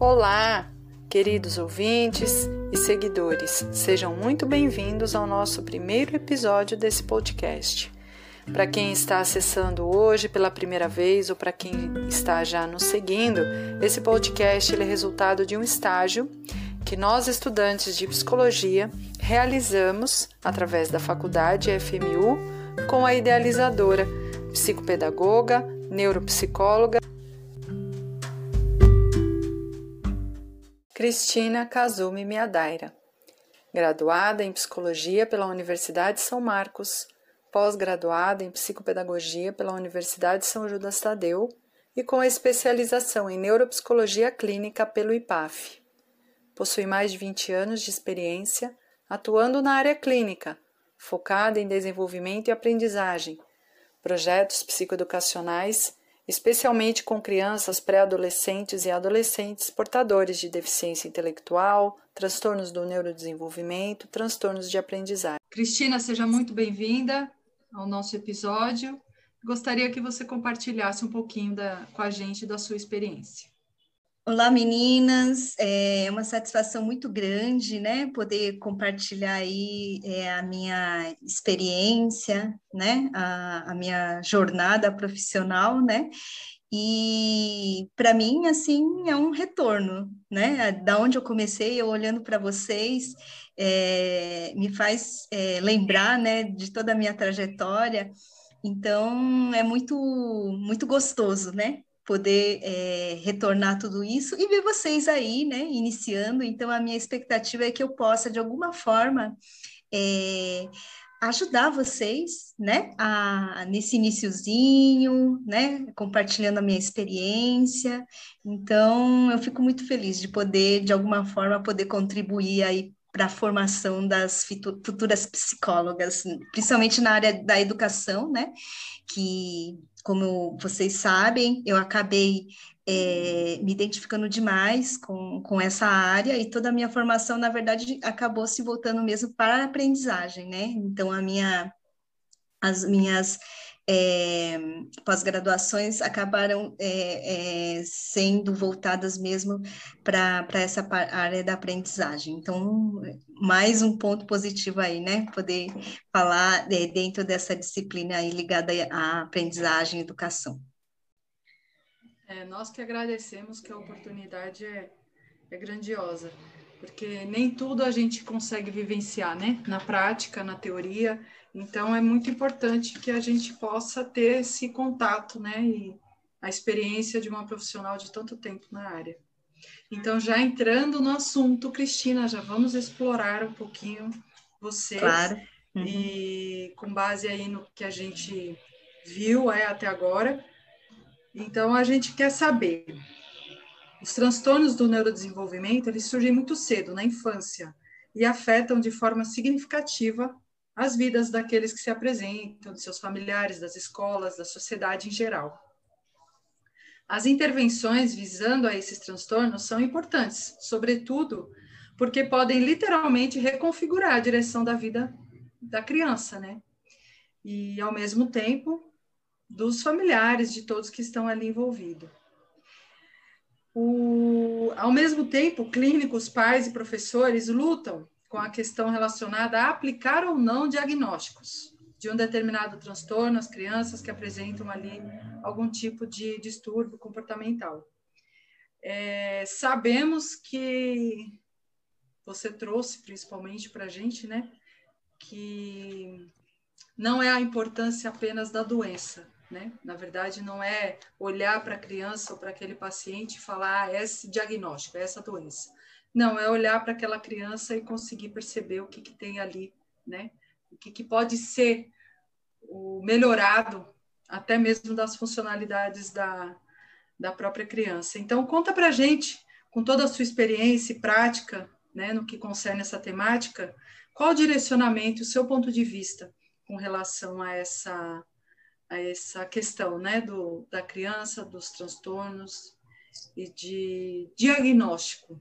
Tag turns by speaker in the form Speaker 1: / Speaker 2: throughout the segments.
Speaker 1: Olá, queridos ouvintes e seguidores, sejam muito bem-vindos ao nosso primeiro episódio desse podcast. Para quem está acessando hoje pela primeira vez ou para quem está já nos seguindo, esse podcast é resultado de um estágio que nós, estudantes de psicologia, realizamos através da faculdade FMU com a idealizadora, psicopedagoga, neuropsicóloga Cristina Kazumi Miadaira, graduada em psicologia pela Universidade São Marcos, pós-graduada em psicopedagogia pela Universidade São Judas Tadeu e com especialização em neuropsicologia clínica pelo IPAF. Possui mais de 20 anos de experiência atuando na área clínica, focada em desenvolvimento e aprendizagem, projetos psicoeducacionais especialmente com crianças, pré-adolescentes e adolescentes portadores de deficiência intelectual, transtornos do neurodesenvolvimento, transtornos de aprendizagem. Cristina, seja muito bem-vinda ao nosso episódio. Gostaria que você compartilhasse um pouquinho da, com a gente da sua experiência.
Speaker 2: Olá, meninas. É uma satisfação muito grande, né, poder compartilhar aí é, a minha experiência, né, a, a minha jornada profissional, né, e para mim, assim, é um retorno, né? Da onde eu comecei, eu olhando para vocês, é, me faz é, lembrar, né, de toda a minha trajetória. Então, é muito, muito gostoso, né? Poder é, retornar tudo isso e ver vocês aí, né, iniciando. Então, a minha expectativa é que eu possa, de alguma forma, é, ajudar vocês, né, a, nesse iniciozinho, né, compartilhando a minha experiência. Então, eu fico muito feliz de poder, de alguma forma, poder contribuir aí para a formação das futuras psicólogas, principalmente na área da educação, né, que como vocês sabem, eu acabei é, me identificando demais com, com essa área e toda a minha formação, na verdade, acabou se voltando mesmo para a aprendizagem, né? Então, a minha, as minhas é, pós-graduações acabaram é, é, sendo voltadas mesmo para essa área da aprendizagem. Então, mais um ponto positivo aí, né? Poder falar é, dentro dessa disciplina ligada à aprendizagem e educação.
Speaker 1: É, nós que agradecemos que a oportunidade é, é grandiosa, porque nem tudo a gente consegue vivenciar, né? Na prática, na teoria, então, é muito importante que a gente possa ter esse contato, né? E a experiência de uma profissional de tanto tempo na área. Então, já entrando no assunto, Cristina, já vamos explorar um pouquinho você.
Speaker 2: Claro.
Speaker 1: Uhum. E com base aí no que a gente viu é, até agora. Então, a gente quer saber. Os transtornos do neurodesenvolvimento, eles surgem muito cedo, na infância, e afetam de forma significativa as vidas daqueles que se apresentam, de seus familiares, das escolas, da sociedade em geral. As intervenções visando a esses transtornos são importantes, sobretudo porque podem literalmente reconfigurar a direção da vida da criança, né? E, ao mesmo tempo, dos familiares, de todos que estão ali envolvidos. O, ao mesmo tempo, clínicos, pais e professores lutam com a questão relacionada a aplicar ou não diagnósticos de um determinado transtorno às crianças que apresentam ali algum tipo de distúrbio comportamental. É, sabemos que você trouxe principalmente para a gente, né, que não é a importância apenas da doença, né? Na verdade, não é olhar para a criança ou para aquele paciente e falar ah, esse diagnóstico, é essa doença. Não, é olhar para aquela criança e conseguir perceber o que, que tem ali, né? O que, que pode ser o melhorado, até mesmo das funcionalidades da, da própria criança. Então, conta para a gente, com toda a sua experiência e prática, né, no que concerne essa temática, qual o direcionamento, o seu ponto de vista com relação a essa, a essa questão né, do, da criança, dos transtornos e de diagnóstico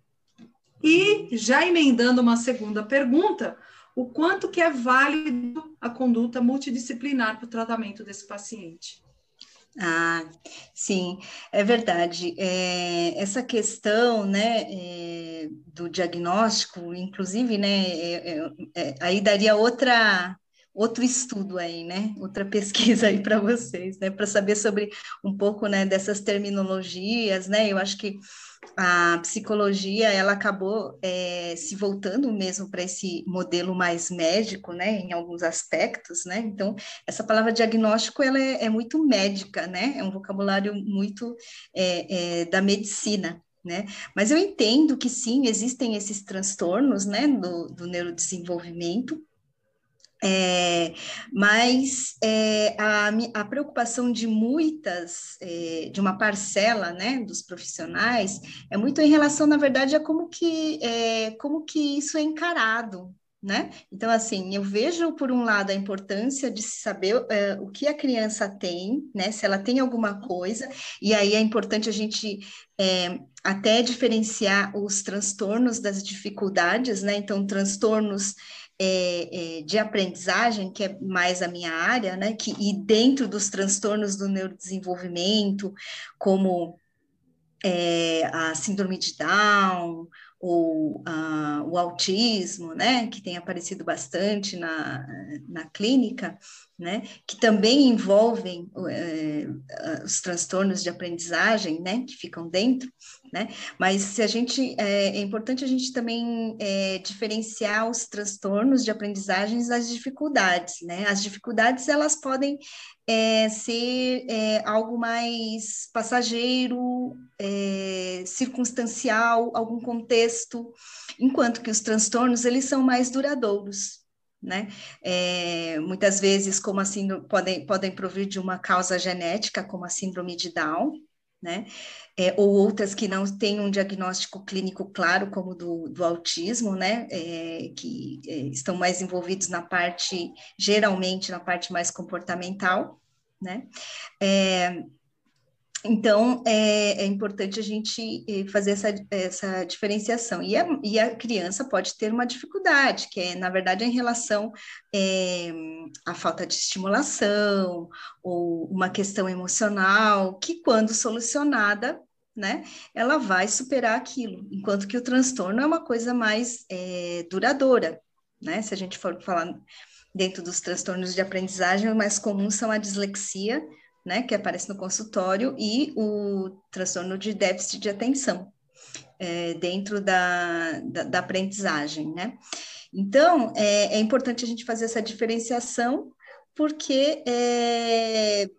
Speaker 1: e já emendando uma segunda pergunta, o quanto que é válido a conduta multidisciplinar para o tratamento desse paciente?
Speaker 2: Ah, sim, é verdade. É, essa questão, né, é, do diagnóstico, inclusive, né, é, é, é aí daria outra outro estudo aí, né, outra pesquisa aí para vocês, né, para saber sobre um pouco, né, dessas terminologias, né. Eu acho que a psicologia ela acabou é, se voltando mesmo para esse modelo mais médico, né, em alguns aspectos, né. Então essa palavra diagnóstico ela é, é muito médica, né, é um vocabulário muito é, é da medicina. Né? Mas eu entendo que sim, existem esses transtornos né, do, do neurodesenvolvimento, é, mas é, a, a, preocupação de muitas, é, de uma parcela né, dos profissionais, é muito em relação, na verdade, a como que, é, como que isso é encarado. Né? Então, assim, eu vejo, por um lado, a importância de saber é, o que a criança tem, né? se ela tem alguma coisa, e aí é importante a gente é, até diferenciar os transtornos das dificuldades, né? Então, transtornos é, é, de aprendizagem, que é mais a minha área, né? Que, e dentro dos transtornos do neurodesenvolvimento, como é, a síndrome de Down, ou o autismo, né, que tem aparecido bastante na, na clínica, né, que também envolvem uh, os transtornos de aprendizagem, né, que ficam dentro, né, mas se a gente, é, é importante a gente também é, diferenciar os transtornos de aprendizagens das dificuldades, né, as dificuldades, elas podem ser algo mais passageiro, é, circunstancial, algum contexto, enquanto que os transtornos, eles são mais duradouros, né? É, muitas vezes, como assim, podem, podem provir de uma causa genética, como a síndrome de Down, né? É, ou outras que não têm um diagnóstico clínico claro, como do, do autismo, né? É, que estão mais envolvidos na parte, geralmente na parte mais comportamental, né? É, então, é, é, importante a gente eh, fazer essa, essa diferenciação. E a, e a, criança pode ter uma dificuldade, que é, na verdade, em relação é, à falta de estimulação, ou uma questão emocional, que, quando solucionada, né, ela vai superar aquilo, enquanto que o transtorno é uma coisa mais é, duradoura, né? Se a gente for falar dentro dos transtornos de aprendizagem, o mais comum são a dislexia, né, que aparece no consultório, e o transtorno de déficit de atenção, é, dentro da, da, da, aprendizagem, né? Então, é, é, importante a gente fazer essa diferenciação, porque é,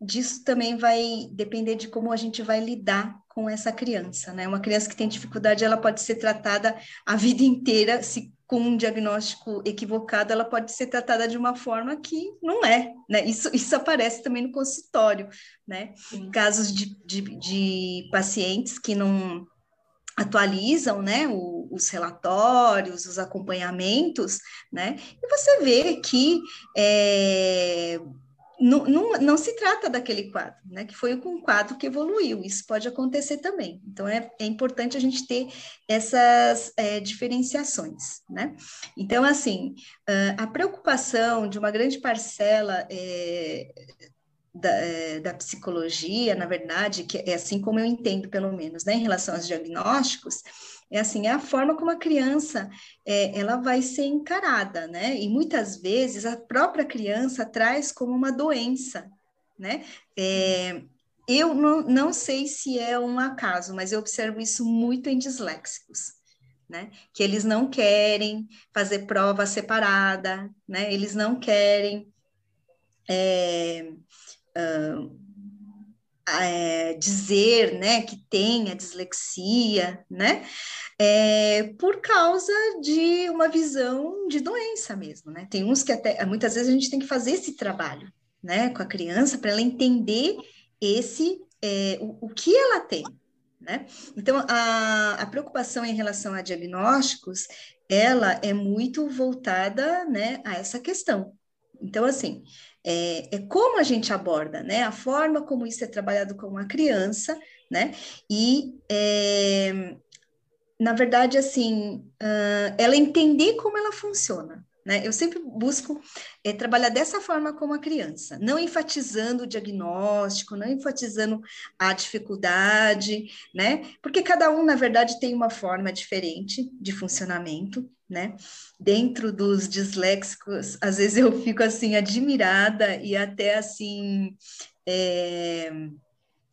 Speaker 2: disso também vai depender de como a gente vai lidar com essa criança, né? Uma criança que tem dificuldade, ela pode ser tratada a vida inteira, se com um diagnóstico equivocado, ela pode ser tratada de uma forma que não é, né? Isso, isso aparece também no consultório, né? Sim. Casos de, de, de pacientes que não atualizam, né, o, os relatórios, os acompanhamentos, né, e você vê que é, não, não, não, se trata daquele quadro, né? Que foi um quadro que evoluiu, isso pode acontecer também. Então, é, é importante a gente ter essas é, diferenciações, né? Então, assim, a preocupação de uma grande parcela é, da, é, da, psicologia, na verdade, que é assim como eu entendo, pelo menos, né, em relação aos diagnósticos, é assim, é a forma como a criança é, ela vai ser encarada, né? E muitas vezes a própria criança traz como uma doença, né? É, eu não, não sei se é um acaso, mas eu observo isso muito em disléxicos, né? Que eles não querem fazer prova separada, né? Eles não querem é, uh, é, dizer né, que tem a dislexia, né, é, por causa de uma visão de doença mesmo. Né? Tem uns que até muitas vezes a gente tem que fazer esse trabalho né, com a criança para ela entender esse é, o, o que ela tem. Né? Então, a, a preocupação em relação a diagnósticos, ela é muito voltada né, a essa questão. Então, assim, é, é, como a gente aborda, né? A forma como isso é trabalhado com uma criança, né? E, é, na verdade, assim, uh, ela entender como ela funciona, Né? Eu sempre busco é, trabalhar dessa forma com a criança, não enfatizando o diagnóstico, não enfatizando a dificuldade, né? Porque cada um, na verdade, tem uma forma diferente de funcionamento, né? Dentro dos disléxicos, às vezes eu fico assim admirada e até assim é,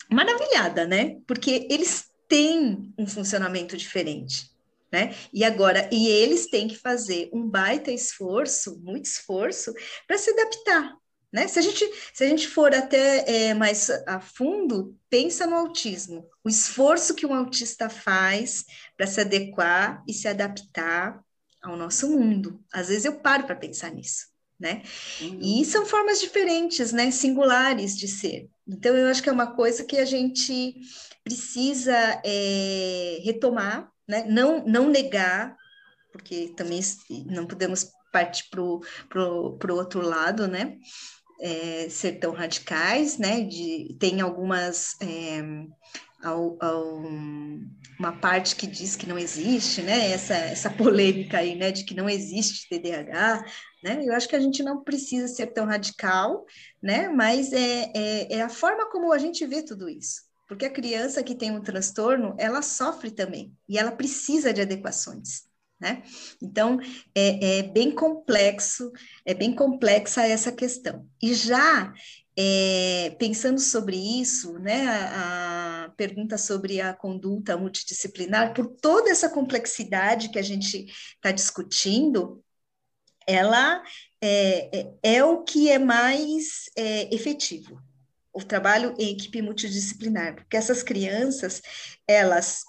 Speaker 2: maravilhada, né? Porque eles têm um funcionamento diferente né? E agora, e eles têm que fazer um baita esforço, muito esforço, para se adaptar. Né? Se, a gente, se a gente for até é, mais a fundo, pensa no autismo. O esforço que um autista faz para se adequar e se adaptar ao nosso mundo. Às vezes eu paro para pensar nisso. Né? Uhum. E são formas diferentes, né? singulares de ser. Então, eu acho que é uma coisa que a gente precisa é, retomar né? não, não negar, porque também não podemos partir para o outro lado, né? É, ser tão radicais, né? De, tem algumas. É, ao, ao, uma parte que diz que não existe, né? Essa, essa polêmica aí, né? De que não existe TDAH, né? Eu acho que a gente não precisa ser tão radical, né? Mas é, é, é a forma como a gente vê tudo isso. Porque a criança que tem um transtorno, ela sofre também, e ela precisa de adequações. Né? Então, é, é, bem complexo, é bem complexa essa questão. E já é, pensando sobre isso, né, a, a, pergunta sobre a conduta multidisciplinar, por toda essa complexidade que a gente está discutindo, ela é, é, é, o que é mais é, efetivo, o trabalho em equipe multidisciplinar, porque essas crianças, elas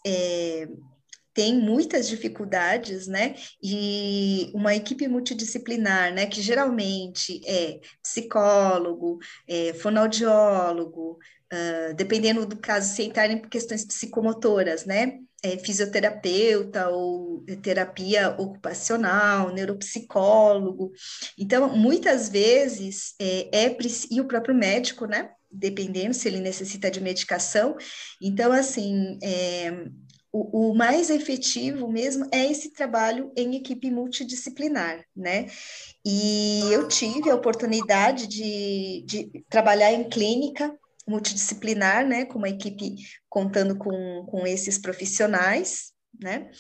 Speaker 2: têm muitas dificuldades, né? E uma equipe multidisciplinar, né, que geralmente é psicólogo, é, fonoaudiólogo, uh, dependendo do caso, se entrarem por questões psicomotoras, né? É, fisioterapeuta ou terapia ocupacional, neuropsicólogo. Então, muitas vezes, é, é e o próprio médico, né? dependendo se ele necessita de medicação. Então, assim, é, o, o, mais efetivo mesmo é esse trabalho em equipe multidisciplinar, né? E eu tive a oportunidade de, de trabalhar em clínica multidisciplinar, né, com uma equipe contando com, com esses profissionais, né?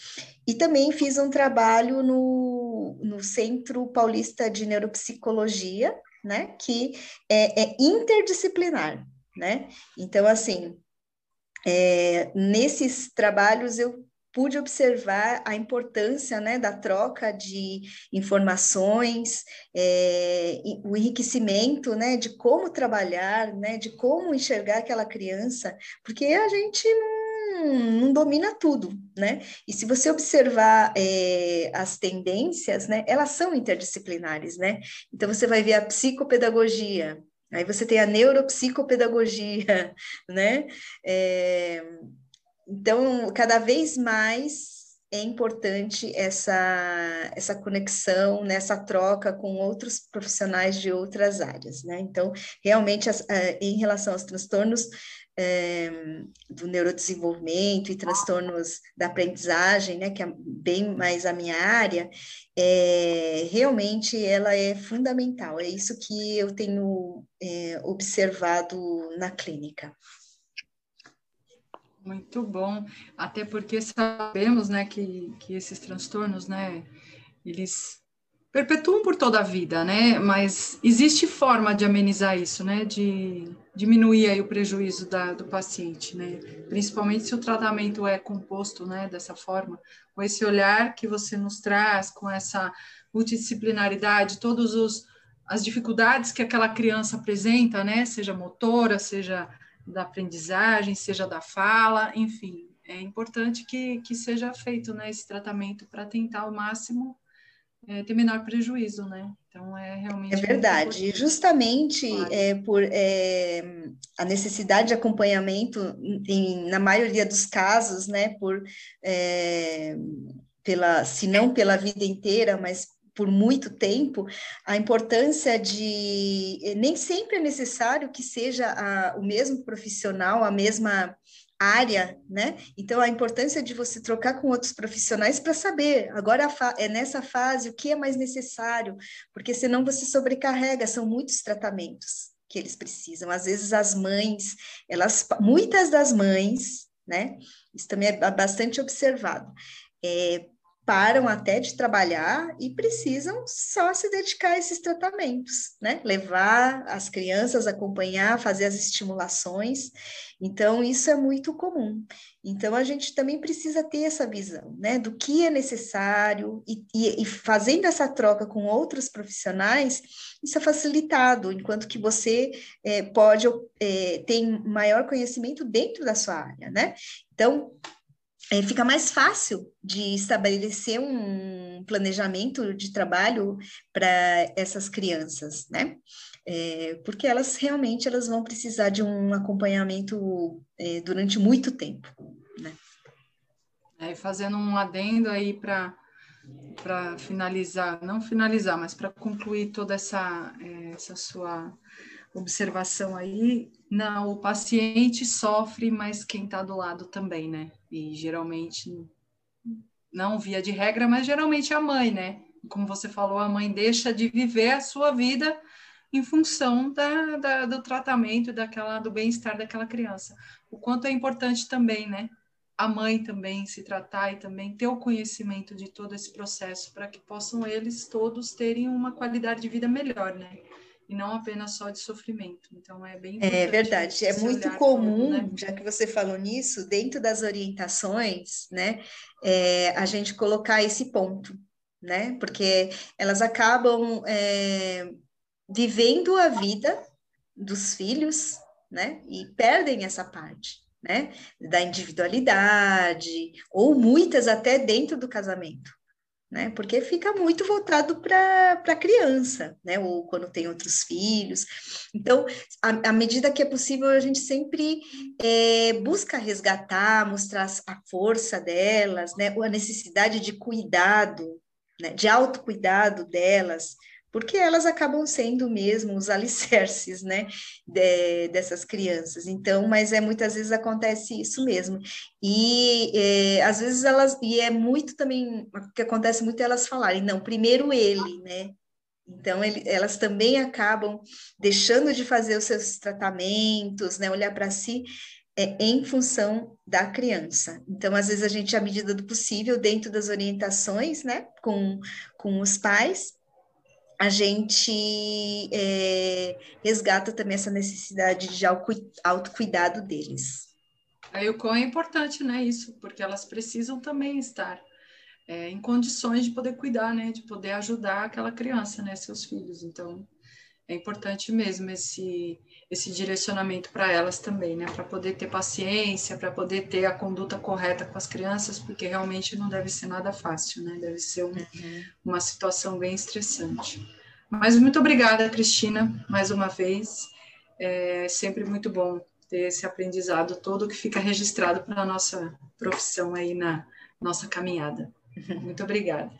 Speaker 2: E também fiz um trabalho no, no Centro Paulista de Neuropsicologia, né? Que é, é interdisciplinar, né? Então, assim, é, nesses trabalhos eu pude observar a importância né, da troca de informações, é, o enriquecimento né, de como trabalhar, né, de como enxergar aquela criança, porque a gente não não, domina tudo, né? E se você observar é, as tendências, né, elas são interdisciplinares, né? Então você vai ver a psicopedagogia, aí você tem a neuropsicopedagogia, né? É, então, cada vez mais é importante essa, essa conexão, né, troca com outros profissionais de outras áreas, né? Então, realmente, as, eh, em relação aos transtornos é, do neurodesenvolvimento e transtornos da aprendizagem, né, que é bem mais a minha área, é, realmente ela é fundamental. É isso que eu tenho é, observado na clínica.
Speaker 1: Muito bom, até porque sabemos, né, que, que esses transtornos, né, eles perpetuam por toda a vida, né? Mas existe forma de amenizar isso, né? De diminuir aí o prejuízo da, do paciente, né? Principalmente se o tratamento é composto, né? Dessa forma, com esse olhar que você nos traz, com essa multidisciplinaridade, todos os as dificuldades que aquela criança apresenta, né? Seja motora, seja da aprendizagem, seja da fala, enfim, é importante que, que seja feito né, esse tratamento para tentar ao máximo é, ter menor prejuízo, né? Então é realmente.
Speaker 2: É verdade. E justamente claro. é, por é, a necessidade de acompanhamento, em, na maioria dos casos, né? Por é, pela, se não pela vida inteira, mas por muito tempo, a importância de nem sempre é necessário que seja a, o mesmo profissional, a mesma área, né? Então, a importância de você trocar com outros profissionais para saber, agora é nessa fase, o que é mais necessário, porque senão você sobrecarrega, são muitos tratamentos que eles precisam. Às vezes, as mães, elas, muitas das mães, né? Isso também é bastante observado. É, param até de trabalhar e precisam só se dedicar a esses tratamentos, né? Levar as crianças, acompanhar, fazer as estimulações. Então, isso é muito comum. Então, a gente também precisa ter essa visão, né? Do que é necessário e, e, e fazendo essa troca com outros profissionais, isso é facilitado, enquanto que você é, pode é, ter maior conhecimento dentro da sua área, né? Então, é, fica mais fácil de estabelecer um planejamento de trabalho para essas crianças, né? É, porque elas realmente elas vão precisar de um acompanhamento é, durante muito tempo, né?
Speaker 1: É, fazendo um adendo aí para para finalizar, não finalizar, mas para concluir toda essa, é, essa sua observação aí, não, o paciente sofre, mas quem está do lado também, né? E geralmente, não via de regra, mas geralmente a mãe, né? Como você falou, a mãe deixa de viver a sua vida em função da, da do tratamento, daquela, do bem-estar daquela criança. O quanto é importante também, né? A mãe também se tratar e também ter o conhecimento de todo esse processo para que possam eles todos terem uma qualidade de vida melhor, né? E não apenas só de sofrimento. Então é bem
Speaker 2: É verdade, é muito comum, né? já que você falou nisso, dentro das orientações, né, é, a gente colocar esse ponto, né, porque elas acabam é, vivendo a vida dos filhos, né, e perdem essa parte. Né, da individualidade, ou muitas até dentro do casamento, né? Porque fica muito voltado para a criança, né? Ou quando tem outros filhos. Então, à medida que é possível, a gente sempre é, busca resgatar, mostrar a força delas, né? Ou a necessidade de cuidado, né? de autocuidado delas, porque elas acabam sendo mesmo os alicerces, né, de, dessas crianças. Então, mas é muitas vezes acontece isso mesmo. E é, às vezes elas e é muito também o que acontece muito é elas falarem, não, primeiro ele, né? Então, ele, elas também acabam deixando de fazer os seus tratamentos, né, olhar para si é, em função da criança. Então, às vezes, a gente, à medida do possível, dentro das orientações, né, com, com os pais, a gente é, resgata também essa necessidade de autocuidado deles.
Speaker 1: Aí o quão é importante, né, isso, porque elas precisam também estar é, em condições de poder cuidar, né, de poder ajudar aquela criança, né, seus filhos. Então, é importante mesmo esse, esse direcionamento para elas também, né? Para poder ter paciência, para poder ter a conduta correta com as crianças, porque realmente não deve ser nada fácil, né? Deve ser um, uhum. uma situação bem estressante. Mas muito obrigada, Cristina, mais uma vez. É sempre muito bom ter esse aprendizado todo que fica registrado para a nossa profissão aí na nossa caminhada. Muito obrigada.